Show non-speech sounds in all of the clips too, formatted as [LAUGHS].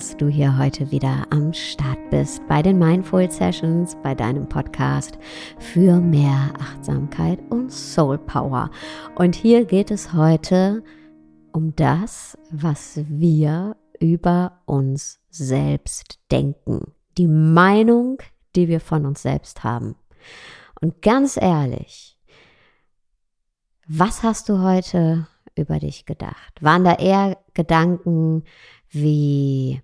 Dass du hier heute wieder am Start bist bei den Mindful Sessions, bei deinem Podcast für mehr Achtsamkeit und Soul Power. Und hier geht es heute um das, was wir über uns selbst denken. Die Meinung, die wir von uns selbst haben. Und ganz ehrlich, was hast du heute über dich gedacht? Waren da eher Gedanken wie,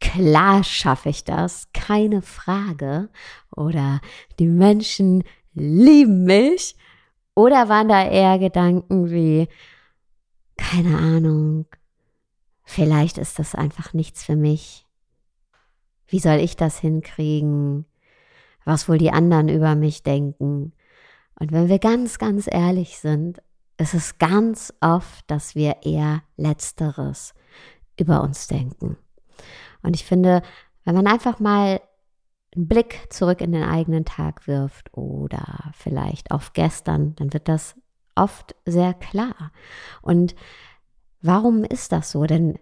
klar schaffe ich das, keine Frage, oder die Menschen lieben mich? Oder waren da eher Gedanken wie, keine Ahnung, vielleicht ist das einfach nichts für mich. Wie soll ich das hinkriegen? Was wohl die anderen über mich denken? Und wenn wir ganz, ganz ehrlich sind, es ist ganz oft, dass wir eher letzteres über uns denken. Und ich finde, wenn man einfach mal einen Blick zurück in den eigenen Tag wirft oder vielleicht auf gestern, dann wird das oft sehr klar. Und warum ist das so? Denn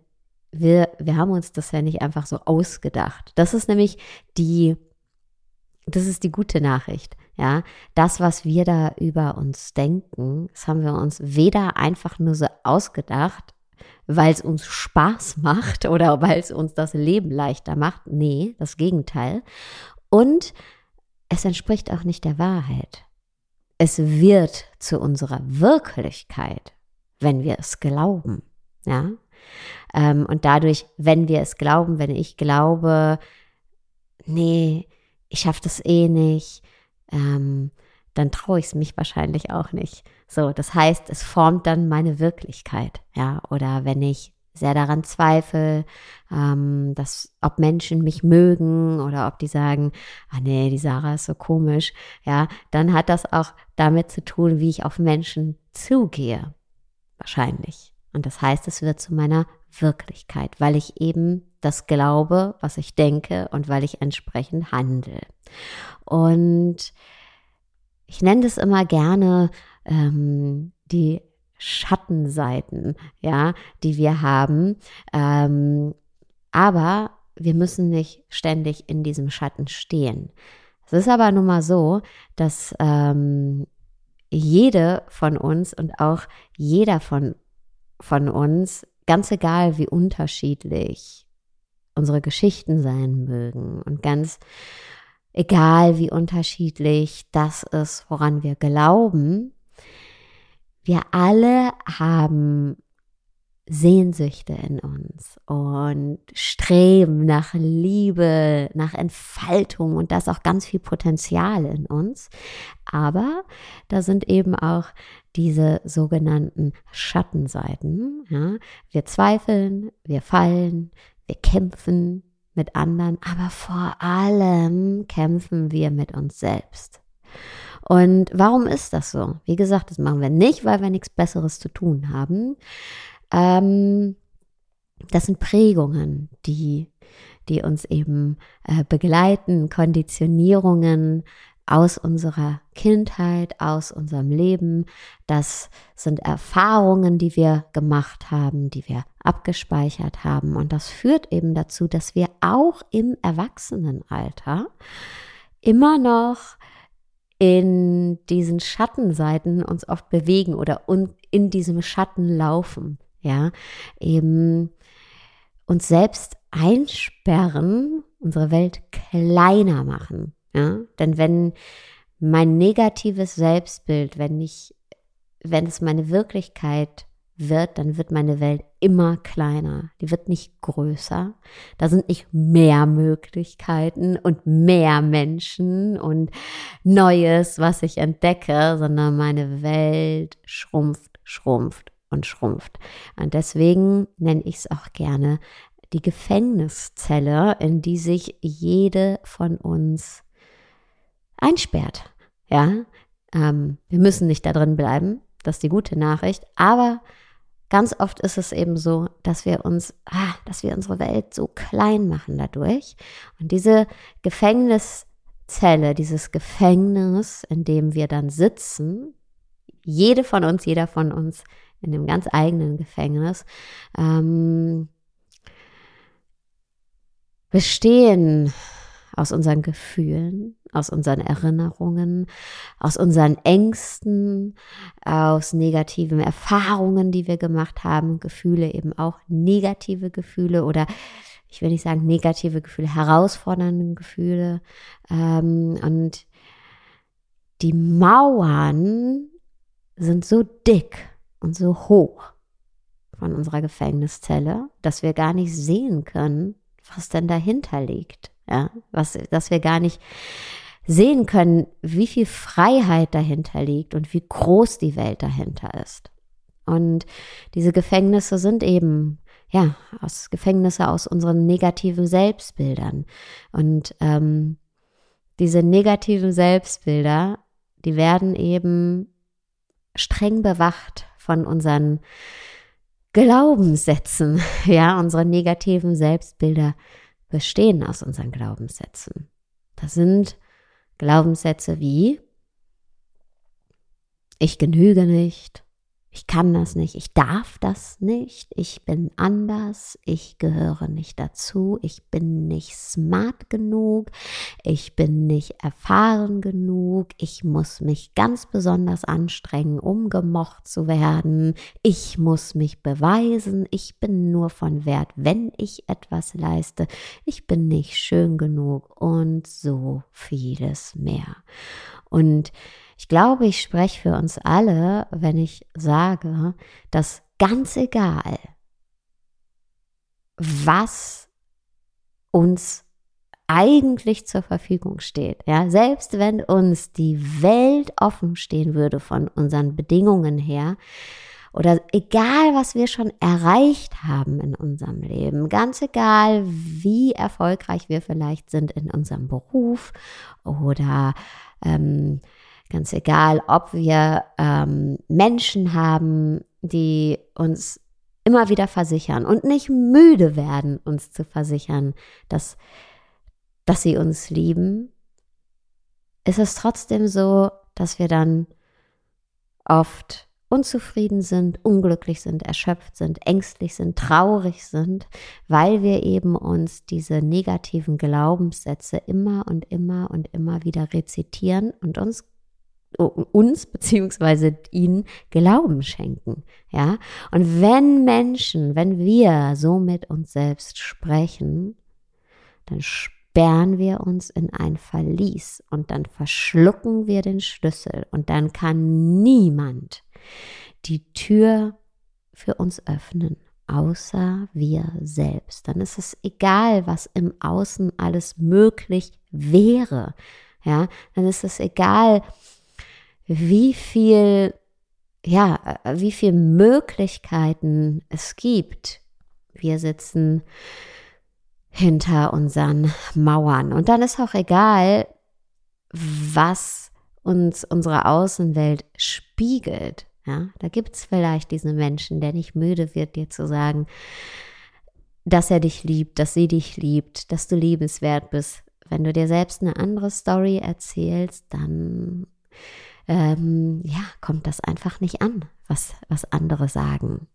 wir, wir haben uns das ja nicht einfach so ausgedacht. Das ist nämlich die, das ist die gute Nachricht. Ja, das, was wir da über uns denken, das haben wir uns weder einfach nur so ausgedacht, weil es uns Spaß macht oder weil es uns das Leben leichter macht. Nee, das Gegenteil. Und es entspricht auch nicht der Wahrheit. Es wird zu unserer Wirklichkeit, wenn wir es glauben. Ja. Ähm, und dadurch, wenn wir es glauben, wenn ich glaube, nee, ich schaffe das eh nicht, ähm, dann traue ich es mich wahrscheinlich auch nicht. So, das heißt, es formt dann meine Wirklichkeit, ja. Oder wenn ich sehr daran zweifle, ähm, dass ob Menschen mich mögen oder ob die sagen, ah nee, die Sarah ist so komisch, ja, dann hat das auch damit zu tun, wie ich auf Menschen zugehe, wahrscheinlich. Und das heißt, es wird zu meiner Wirklichkeit, weil ich eben das glaube, was ich denke und weil ich entsprechend handle. Und ich nenne das immer gerne ähm, die Schattenseiten, ja, die wir haben. Ähm, aber wir müssen nicht ständig in diesem Schatten stehen. Es ist aber nun mal so, dass ähm, jede von uns und auch jeder von, von uns, ganz egal wie unterschiedlich unsere Geschichten sein mögen und ganz egal wie unterschiedlich das ist, woran wir glauben, wir alle haben Sehnsüchte in uns und streben nach Liebe, nach Entfaltung und da ist auch ganz viel Potenzial in uns. Aber da sind eben auch diese sogenannten Schattenseiten. Ja? Wir zweifeln, wir fallen, wir kämpfen mit anderen, aber vor allem kämpfen wir mit uns selbst. Und warum ist das so? Wie gesagt, das machen wir nicht, weil wir nichts Besseres zu tun haben. Ähm, das sind Prägungen, die, die uns eben äh, begleiten, Konditionierungen, aus unserer Kindheit, aus unserem Leben. Das sind Erfahrungen, die wir gemacht haben, die wir abgespeichert haben. Und das führt eben dazu, dass wir auch im Erwachsenenalter immer noch in diesen Schattenseiten uns oft bewegen oder in diesem Schatten laufen. Ja, eben uns selbst einsperren, unsere Welt kleiner machen. Ja? Denn wenn mein negatives Selbstbild, wenn ich, wenn es meine Wirklichkeit wird, dann wird meine Welt immer kleiner. Die wird nicht größer. Da sind nicht mehr Möglichkeiten und mehr Menschen und Neues, was ich entdecke, sondern meine Welt schrumpft, schrumpft und schrumpft. Und deswegen nenne ich es auch gerne die Gefängniszelle, in die sich jede von uns einsperrt. Ja, ähm, wir müssen nicht da drin bleiben. Das ist die gute Nachricht. Aber ganz oft ist es eben so, dass wir uns, ah, dass wir unsere Welt so klein machen dadurch. Und diese Gefängniszelle, dieses Gefängnis, in dem wir dann sitzen, jede von uns, jeder von uns in dem ganz eigenen Gefängnis, ähm, bestehen aus unseren Gefühlen, aus unseren Erinnerungen, aus unseren Ängsten, aus negativen Erfahrungen, die wir gemacht haben, Gefühle eben auch negative Gefühle oder ich will nicht sagen negative Gefühle, herausfordernde Gefühle. Ähm, und die Mauern sind so dick und so hoch von unserer Gefängniszelle, dass wir gar nicht sehen können, was denn dahinter liegt. Ja, was, dass wir gar nicht sehen können, wie viel Freiheit dahinter liegt und wie groß die Welt dahinter ist. Und diese Gefängnisse sind eben, ja, aus Gefängnisse aus unseren negativen Selbstbildern. Und ähm, diese negativen Selbstbilder, die werden eben streng bewacht von unseren Glaubenssätzen, [LAUGHS] ja, unsere negativen Selbstbilder bestehen aus unseren Glaubenssätzen. Das sind Glaubenssätze wie ich genüge nicht, ich kann das nicht, ich darf das nicht, ich bin anders, ich gehöre nicht dazu, ich bin nicht smart genug, ich bin nicht erfahren genug, ich muss mich ganz besonders anstrengen, um gemocht zu werden, ich muss mich beweisen, ich bin nur von Wert, wenn ich etwas leiste, ich bin nicht schön genug und so vieles mehr. Und ich glaube, ich spreche für uns alle, wenn ich sage, dass ganz egal, was uns eigentlich zur Verfügung steht. Ja, selbst wenn uns die Welt offen stehen würde von unseren Bedingungen her, oder egal, was wir schon erreicht haben in unserem Leben, ganz egal, wie erfolgreich wir vielleicht sind in unserem Beruf oder ähm, Ganz egal, ob wir ähm, Menschen haben, die uns immer wieder versichern und nicht müde werden, uns zu versichern, dass, dass sie uns lieben, ist es trotzdem so, dass wir dann oft unzufrieden sind, unglücklich sind, erschöpft sind, ängstlich sind, traurig sind, weil wir eben uns diese negativen Glaubenssätze immer und immer und immer wieder rezitieren und uns uns beziehungsweise ihnen Glauben schenken. Ja, und wenn Menschen, wenn wir so mit uns selbst sprechen, dann sperren wir uns in ein Verlies und dann verschlucken wir den Schlüssel und dann kann niemand die Tür für uns öffnen, außer wir selbst. Dann ist es egal, was im Außen alles möglich wäre. Ja, dann ist es egal, wie viel, ja, wie viel Möglichkeiten es gibt. Wir sitzen hinter unseren Mauern. Und dann ist auch egal, was uns unsere Außenwelt spiegelt. Ja, da gibt es vielleicht diesen Menschen, der nicht müde wird, dir zu sagen, dass er dich liebt, dass sie dich liebt, dass du liebenswert bist. Wenn du dir selbst eine andere Story erzählst, dann ähm, ja, kommt das einfach nicht an, was, was andere sagen.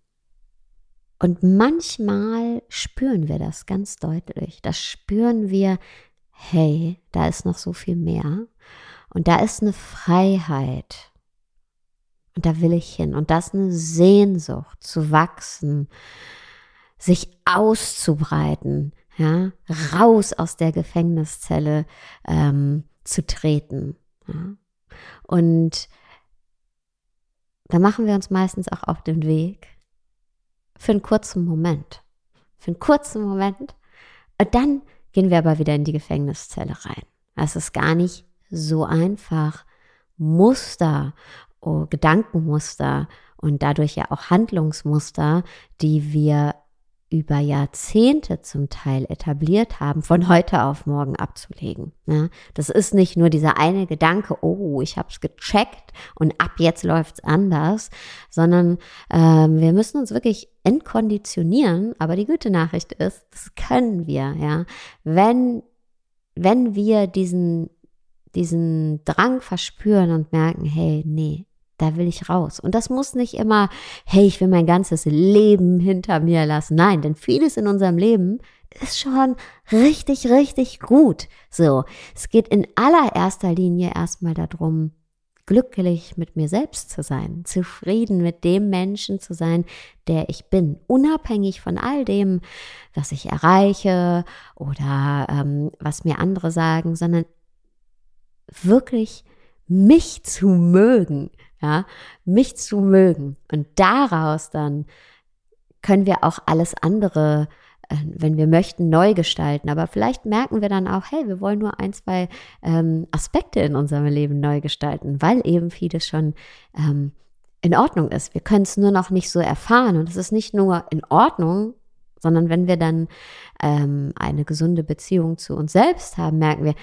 Und manchmal spüren wir das ganz deutlich. Das spüren wir, hey, da ist noch so viel mehr. Und da ist eine Freiheit. Und da will ich hin. Und da ist eine Sehnsucht zu wachsen, sich auszubreiten, ja, raus aus der Gefängniszelle ähm, zu treten. Ja. Und da machen wir uns meistens auch auf den Weg für einen kurzen Moment. Für einen kurzen Moment. Und dann gehen wir aber wieder in die Gefängniszelle rein. Es ist gar nicht so einfach, Muster, oh, Gedankenmuster und dadurch ja auch Handlungsmuster, die wir über Jahrzehnte zum Teil etabliert haben, von heute auf morgen abzulegen. Ja, das ist nicht nur dieser eine Gedanke, oh, ich habe es gecheckt und ab jetzt läuft's anders, sondern ähm, wir müssen uns wirklich entkonditionieren. Aber die gute Nachricht ist, das können wir. Ja, wenn wenn wir diesen diesen Drang verspüren und merken, hey, nee, da will ich raus. Und das muss nicht immer, hey, ich will mein ganzes Leben hinter mir lassen. Nein, denn vieles in unserem Leben ist schon richtig, richtig gut. So, es geht in allererster Linie erstmal darum, glücklich mit mir selbst zu sein, zufrieden mit dem Menschen zu sein, der ich bin, unabhängig von all dem, was ich erreiche oder ähm, was mir andere sagen, sondern wirklich mich zu mögen, ja, mich zu mögen und daraus dann können wir auch alles andere äh, wenn wir möchten, neu gestalten. Aber vielleicht merken wir dann auch, hey, wir wollen nur ein, zwei ähm, Aspekte in unserem Leben neu gestalten, weil eben vieles schon ähm, in Ordnung ist. Wir können es nur noch nicht so erfahren. Und es ist nicht nur in Ordnung, sondern wenn wir dann ähm, eine gesunde Beziehung zu uns selbst haben, merken wir,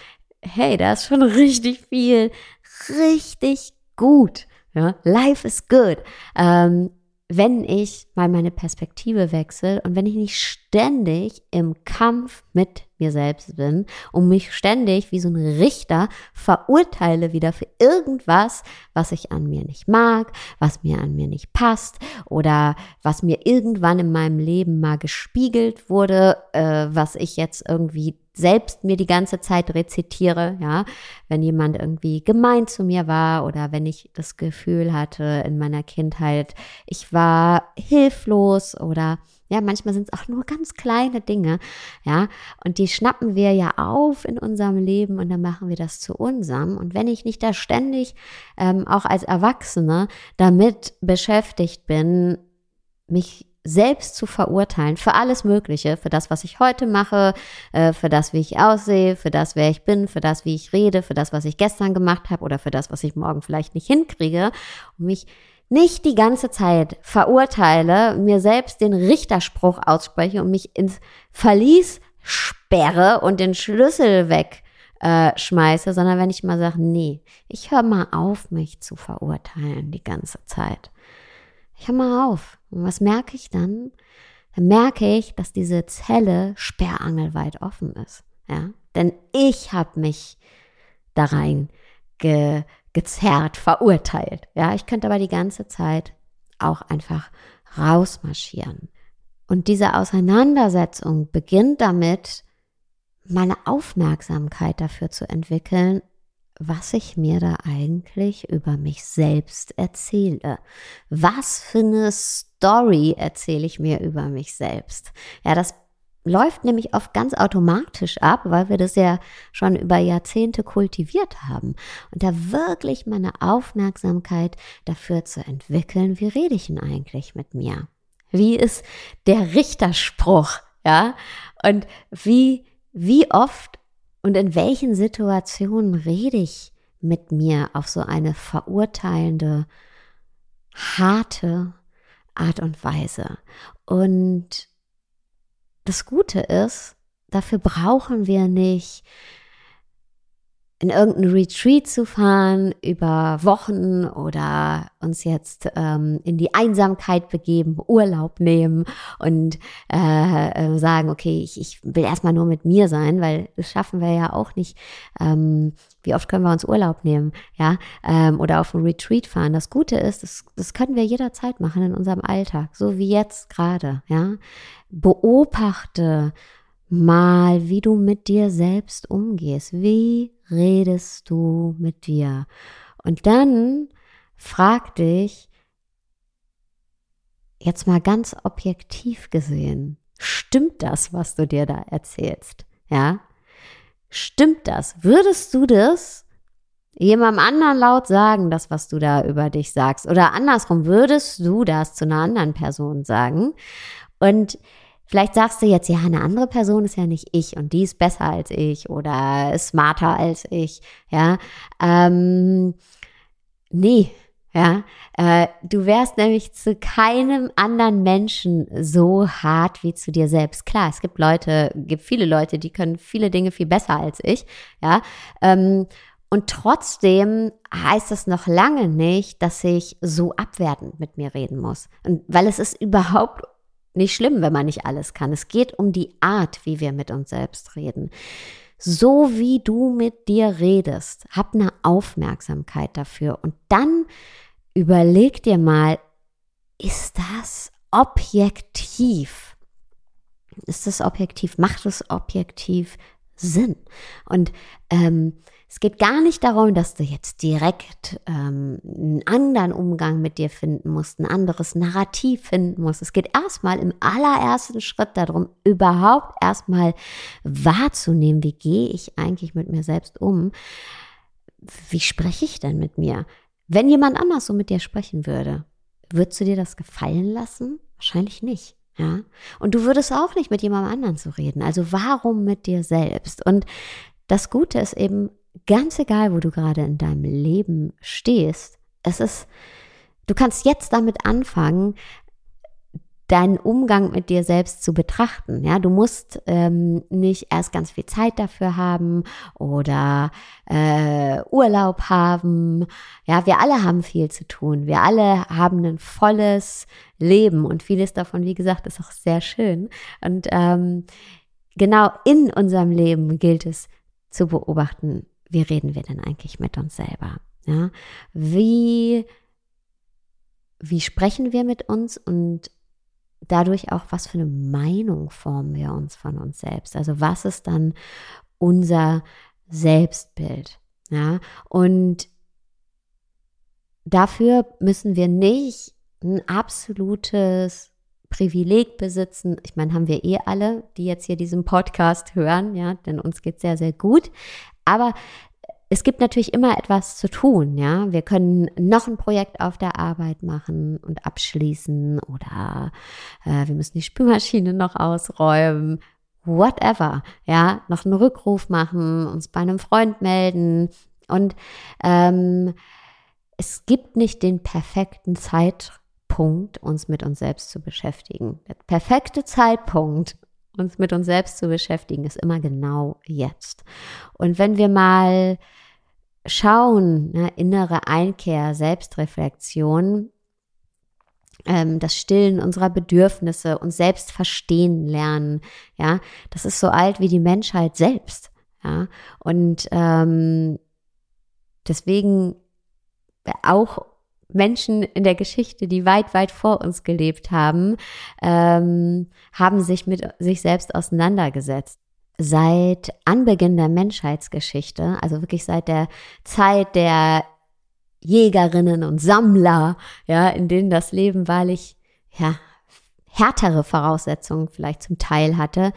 hey, da ist schon [LAUGHS] richtig viel, richtig gut. Ja, life is good. Ähm, wenn ich mal meine Perspektive wechsle und wenn ich nicht ständig im Kampf mit mir selbst bin und mich ständig wie so ein Richter verurteile wieder für irgendwas, was ich an mir nicht mag, was mir an mir nicht passt oder was mir irgendwann in meinem Leben mal gespiegelt wurde, äh, was ich jetzt irgendwie selbst mir die ganze Zeit rezitiere, ja, wenn jemand irgendwie gemein zu mir war oder wenn ich das Gefühl hatte in meiner Kindheit, ich war hilflos oder ja, manchmal sind es auch nur ganz kleine Dinge, ja, und die schnappen wir ja auf in unserem Leben und dann machen wir das zu unserem. Und wenn ich nicht da ständig ähm, auch als Erwachsene damit beschäftigt bin, mich selbst zu verurteilen für alles Mögliche, für das, was ich heute mache, äh, für das, wie ich aussehe, für das, wer ich bin, für das, wie ich rede, für das, was ich gestern gemacht habe oder für das, was ich morgen vielleicht nicht hinkriege und mich nicht die ganze Zeit verurteile, mir selbst den Richterspruch ausspreche und mich ins Verlies sperre und den Schlüssel wegschmeiße, äh, sondern wenn ich mal sage, nee, ich höre mal auf, mich zu verurteilen die ganze Zeit. Ich höre mal auf. Und was merke ich dann? Dann merke ich, dass diese Zelle sperrangelweit offen ist. Ja? Denn ich habe mich da rein ge, gezerrt, verurteilt. Ja, ich könnte aber die ganze Zeit auch einfach rausmarschieren. Und diese Auseinandersetzung beginnt damit, meine Aufmerksamkeit dafür zu entwickeln, was ich mir da eigentlich über mich selbst erzähle. Was für eine Story erzähle ich mir über mich selbst? Ja, das läuft nämlich oft ganz automatisch ab, weil wir das ja schon über Jahrzehnte kultiviert haben. Und da wirklich meine Aufmerksamkeit dafür zu entwickeln, wie rede ich denn eigentlich mit mir? Wie ist der Richterspruch? Ja? Und wie, wie oft und in welchen Situationen rede ich mit mir auf so eine verurteilende, harte Art und Weise? Und das Gute ist, dafür brauchen wir nicht in irgendein Retreat zu fahren über Wochen oder uns jetzt ähm, in die Einsamkeit begeben, Urlaub nehmen und äh, äh, sagen, okay, ich, ich will erstmal nur mit mir sein, weil das schaffen wir ja auch nicht. Ähm, wie oft können wir uns Urlaub nehmen, ja, ähm, oder auf ein Retreat fahren. Das Gute ist, das, das können wir jederzeit machen in unserem Alltag, so wie jetzt gerade, ja. Beobachte mal, wie du mit dir selbst umgehst. Wie redest du mit dir? Und dann frag dich, jetzt mal ganz objektiv gesehen, stimmt das, was du dir da erzählst? Ja? Stimmt das? Würdest du das jemandem anderen laut sagen, das, was du da über dich sagst? Oder andersrum, würdest du das zu einer anderen Person sagen? Und Vielleicht sagst du jetzt, ja, eine andere Person ist ja nicht ich und die ist besser als ich oder smarter als ich, ja. Ähm, nee, ja. Äh, du wärst nämlich zu keinem anderen Menschen so hart wie zu dir selbst. Klar, es gibt Leute, gibt viele Leute, die können viele Dinge viel besser als ich, ja. Ähm, und trotzdem heißt es noch lange nicht, dass ich so abwertend mit mir reden muss. Und weil es ist überhaupt nicht schlimm, wenn man nicht alles kann. Es geht um die Art, wie wir mit uns selbst reden. So wie du mit dir redest, hab eine Aufmerksamkeit dafür und dann überleg dir mal, ist das objektiv? Ist das objektiv? Macht es objektiv Sinn? Und ähm, es geht gar nicht darum, dass du jetzt direkt ähm, einen anderen Umgang mit dir finden musst, ein anderes Narrativ finden musst. Es geht erstmal im allerersten Schritt darum, überhaupt erstmal wahrzunehmen, wie gehe ich eigentlich mit mir selbst um? Wie spreche ich denn mit mir? Wenn jemand anders so mit dir sprechen würde, würdest du dir das gefallen lassen? Wahrscheinlich nicht. Ja. Und du würdest auch nicht mit jemand anderen so reden. Also warum mit dir selbst? Und das Gute ist eben, ganz egal, wo du gerade in deinem Leben stehst, es ist, du kannst jetzt damit anfangen, deinen Umgang mit dir selbst zu betrachten. Ja, du musst ähm, nicht erst ganz viel Zeit dafür haben oder äh, Urlaub haben. Ja, wir alle haben viel zu tun. Wir alle haben ein volles Leben und vieles davon, wie gesagt, ist auch sehr schön. Und ähm, genau in unserem Leben gilt es zu beobachten, wie reden wir denn eigentlich mit uns selber? Ja? Wie, wie sprechen wir mit uns und dadurch auch, was für eine Meinung formen wir uns von uns selbst? Also was ist dann unser Selbstbild? Ja? Und dafür müssen wir nicht ein absolutes Privileg besitzen. Ich meine, haben wir eh alle, die jetzt hier diesen Podcast hören, ja, denn uns geht sehr, sehr gut. Aber es gibt natürlich immer etwas zu tun, ja. Wir können noch ein Projekt auf der Arbeit machen und abschließen oder äh, wir müssen die Spülmaschine noch ausräumen, whatever, ja. Noch einen Rückruf machen, uns bei einem Freund melden und ähm, es gibt nicht den perfekten Zeitpunkt, uns mit uns selbst zu beschäftigen. Der perfekte Zeitpunkt, uns mit uns selbst zu beschäftigen, ist immer genau jetzt. Und wenn wir mal schauen, ne, innere Einkehr, Selbstreflexion, ähm, das Stillen unserer Bedürfnisse und selbst verstehen lernen, ja, das ist so alt wie die Menschheit selbst, ja, und ähm, deswegen auch Menschen in der Geschichte, die weit, weit vor uns gelebt haben, ähm, haben sich mit sich selbst auseinandergesetzt. Seit Anbeginn der Menschheitsgeschichte, also wirklich seit der Zeit der Jägerinnen und Sammler, ja, in denen das Leben wahrlich, ja, härtere Voraussetzungen vielleicht zum Teil hatte,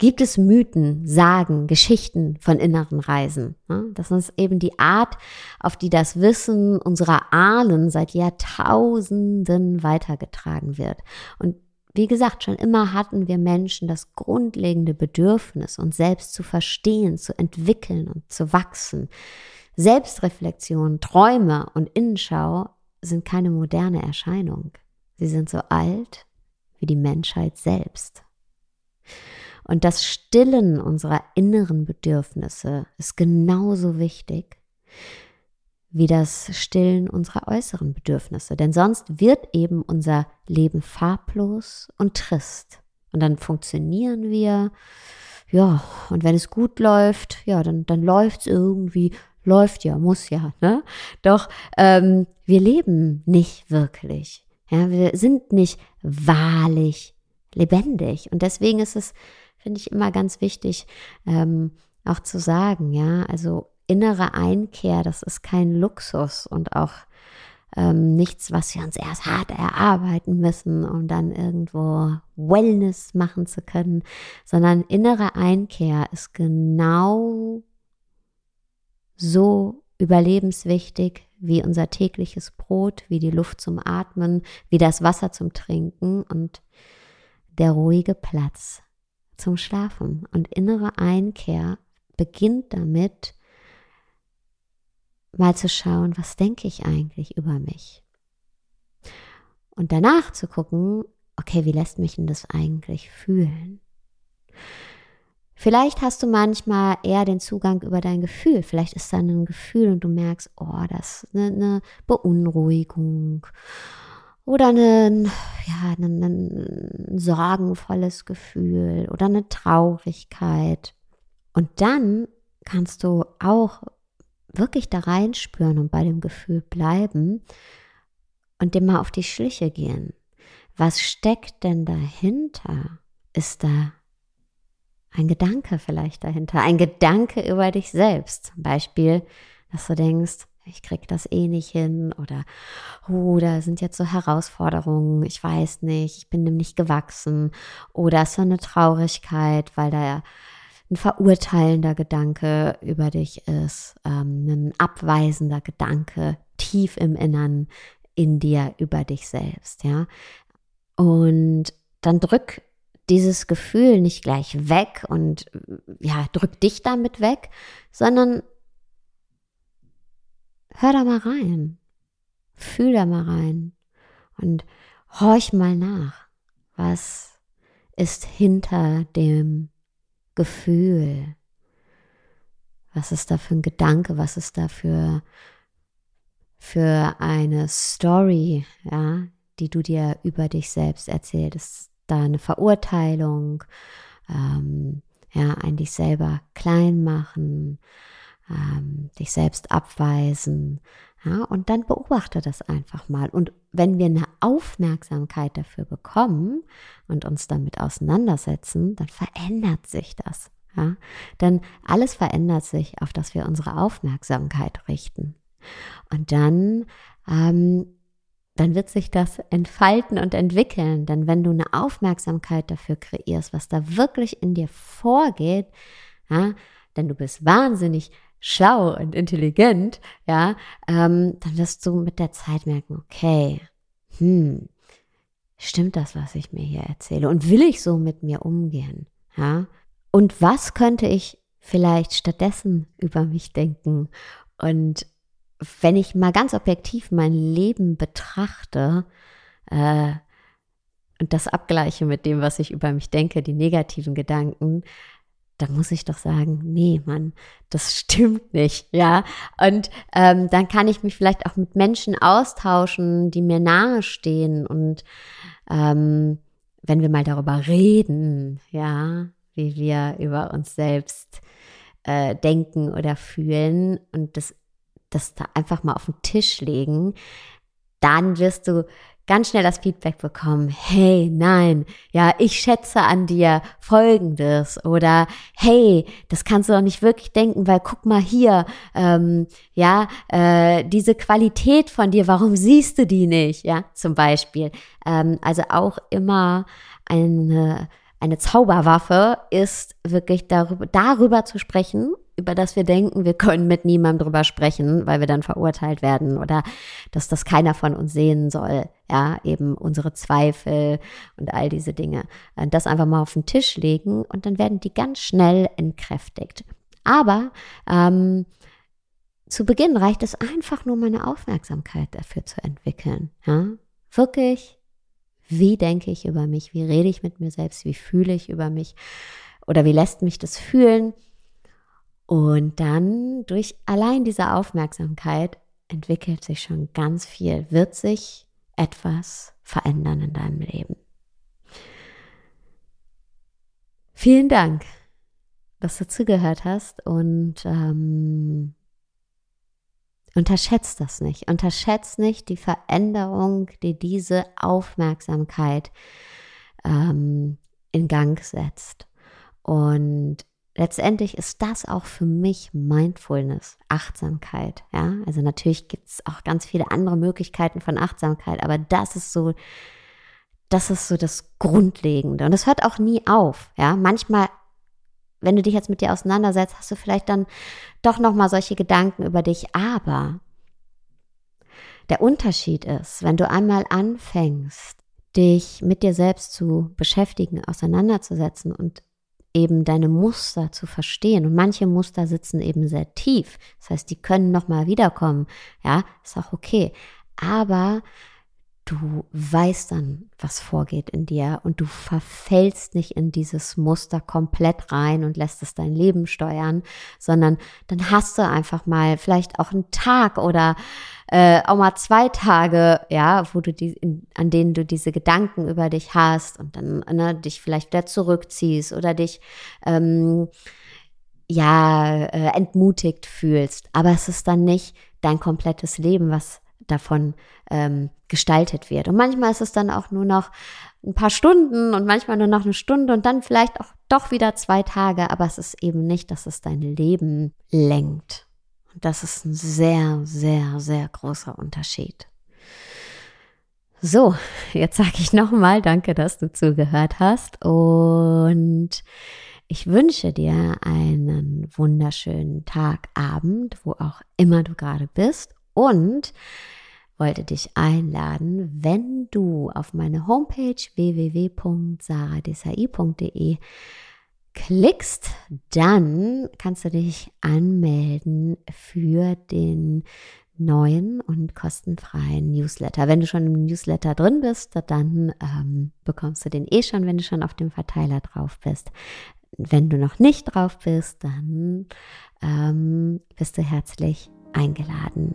gibt es Mythen, Sagen, Geschichten von inneren Reisen. Das ist eben die Art, auf die das Wissen unserer Ahnen seit Jahrtausenden weitergetragen wird. Und wie gesagt, schon immer hatten wir Menschen das grundlegende Bedürfnis, uns selbst zu verstehen, zu entwickeln und zu wachsen. Selbstreflexion, Träume und Innenschau sind keine moderne Erscheinung. Sie sind so alt wie die Menschheit selbst. Und das Stillen unserer inneren Bedürfnisse ist genauso wichtig wie das Stillen unserer äußeren Bedürfnisse. Denn sonst wird eben unser Leben farblos und trist. Und dann funktionieren wir, ja, und wenn es gut läuft, ja, dann, dann läuft es irgendwie, läuft ja, muss ja, ne? Doch ähm, wir leben nicht wirklich. Ja, wir sind nicht wahrlich lebendig. Und deswegen ist es finde ich immer ganz wichtig, ähm, auch zu sagen, ja, also innere Einkehr, das ist kein Luxus und auch ähm, nichts, was wir uns erst hart erarbeiten müssen, um dann irgendwo Wellness machen zu können, sondern innere Einkehr ist genau so überlebenswichtig wie unser tägliches Brot, wie die Luft zum Atmen, wie das Wasser zum Trinken und der ruhige Platz zum Schlafen. Und innere Einkehr beginnt damit, mal zu schauen, was denke ich eigentlich über mich. Und danach zu gucken, okay, wie lässt mich denn das eigentlich fühlen? Vielleicht hast du manchmal eher den Zugang über dein Gefühl. Vielleicht ist da ein Gefühl und du merkst, oh, das ist eine, eine Beunruhigung oder ein, ja, sorgenvolles Gefühl oder eine Traurigkeit. Und dann kannst du auch wirklich da reinspüren und bei dem Gefühl bleiben und dem mal auf die Schliche gehen. Was steckt denn dahinter? Ist da ein Gedanke vielleicht dahinter? Ein Gedanke über dich selbst. Zum Beispiel, dass du denkst, ich krieg das eh nicht hin oder oh, da sind jetzt so Herausforderungen, ich weiß nicht, ich bin dem nicht gewachsen oder so eine Traurigkeit, weil da ein verurteilender Gedanke über dich ist, ähm, ein abweisender Gedanke tief im Innern in dir über dich selbst, ja. Und dann drück dieses Gefühl nicht gleich weg und ja, drück dich damit weg, sondern hör da mal rein, fühl da mal rein. Und horch mal nach, was ist hinter dem Gefühl, was ist da für ein Gedanke, was ist da für, für eine Story, ja, die du dir über dich selbst erzählst. Ist da eine Verurteilung, ähm, ja, ein dich selber klein machen, ähm, dich selbst abweisen. Ja, und dann beobachte das einfach mal. Und wenn wir eine Aufmerksamkeit dafür bekommen und uns damit auseinandersetzen, dann verändert sich das. Ja, denn alles verändert sich, auf das wir unsere Aufmerksamkeit richten. Und dann, ähm, dann wird sich das entfalten und entwickeln. Denn wenn du eine Aufmerksamkeit dafür kreierst, was da wirklich in dir vorgeht, ja, denn du bist wahnsinnig schlau und intelligent, ja, ähm, dann wirst du mit der Zeit merken, okay, hm, stimmt das, was ich mir hier erzähle? Und will ich so mit mir umgehen? Ja? Und was könnte ich vielleicht stattdessen über mich denken? Und wenn ich mal ganz objektiv mein Leben betrachte, äh, und das abgleiche mit dem, was ich über mich denke, die negativen Gedanken, da muss ich doch sagen, nee, Mann, das [LAUGHS] stimmt nicht, ja. Und ähm, dann kann ich mich vielleicht auch mit Menschen austauschen, die mir nahe stehen und ähm, wenn wir mal darüber reden, ja, wie wir über uns selbst äh, denken oder fühlen und das, das da einfach mal auf den Tisch legen, dann wirst du ganz schnell das Feedback bekommen, hey, nein, ja, ich schätze an dir Folgendes oder hey, das kannst du doch nicht wirklich denken, weil guck mal hier, ähm, ja, äh, diese Qualität von dir, warum siehst du die nicht, ja, zum Beispiel. Ähm, also auch immer eine eine Zauberwaffe ist wirklich darüber, darüber zu sprechen über das wir denken, wir können mit niemandem drüber sprechen, weil wir dann verurteilt werden oder dass das keiner von uns sehen soll. Ja, eben unsere Zweifel und all diese Dinge. Äh, das einfach mal auf den Tisch legen und dann werden die ganz schnell entkräftigt. Aber ähm, zu Beginn reicht es einfach nur, meine Aufmerksamkeit dafür zu entwickeln. Ja? Wirklich, wie denke ich über mich? Wie rede ich mit mir selbst? Wie fühle ich über mich? Oder wie lässt mich das fühlen? Und dann durch allein diese Aufmerksamkeit entwickelt sich schon ganz viel, wird sich etwas verändern in deinem Leben. Vielen Dank, dass du zugehört hast und ähm, unterschätzt das nicht. Unterschätzt nicht die Veränderung, die diese Aufmerksamkeit ähm, in Gang setzt. Und letztendlich ist das auch für mich Mindfulness, Achtsamkeit. Ja, also natürlich gibt es auch ganz viele andere Möglichkeiten von Achtsamkeit, aber das ist so, das ist so das Grundlegende. Und es hört auch nie auf. Ja, manchmal, wenn du dich jetzt mit dir auseinandersetzt, hast du vielleicht dann doch nochmal solche Gedanken über dich. Aber der Unterschied ist, wenn du einmal anfängst, dich mit dir selbst zu beschäftigen, auseinanderzusetzen und eben deine Muster zu verstehen. Und manche Muster sitzen eben sehr tief. Das heißt, die können nochmal wiederkommen. Ja, ist auch okay. Aber du weißt dann, was vorgeht in dir und du verfällst nicht in dieses Muster komplett rein und lässt es dein Leben steuern, sondern dann hast du einfach mal vielleicht auch einen Tag oder äh, auch mal zwei Tage, ja, wo du die, in, an denen du diese Gedanken über dich hast und dann ne, dich vielleicht wieder zurückziehst oder dich ähm, ja, äh, entmutigt fühlst. Aber es ist dann nicht dein komplettes Leben, was davon ähm, gestaltet wird. Und manchmal ist es dann auch nur noch ein paar Stunden und manchmal nur noch eine Stunde und dann vielleicht auch doch wieder zwei Tage, aber es ist eben nicht, dass es dein Leben lenkt. Und das ist ein sehr, sehr, sehr großer Unterschied. So, jetzt sage ich nochmal, danke, dass du zugehört hast und ich wünsche dir einen wunderschönen Tag, Abend, wo auch immer du gerade bist und wollte dich einladen, wenn du auf meine Homepage www.saradesai.de klickst, dann kannst du dich anmelden für den neuen und kostenfreien Newsletter. Wenn du schon im Newsletter drin bist, dann ähm, bekommst du den eh schon, wenn du schon auf dem Verteiler drauf bist. Wenn du noch nicht drauf bist, dann ähm, bist du herzlich eingeladen.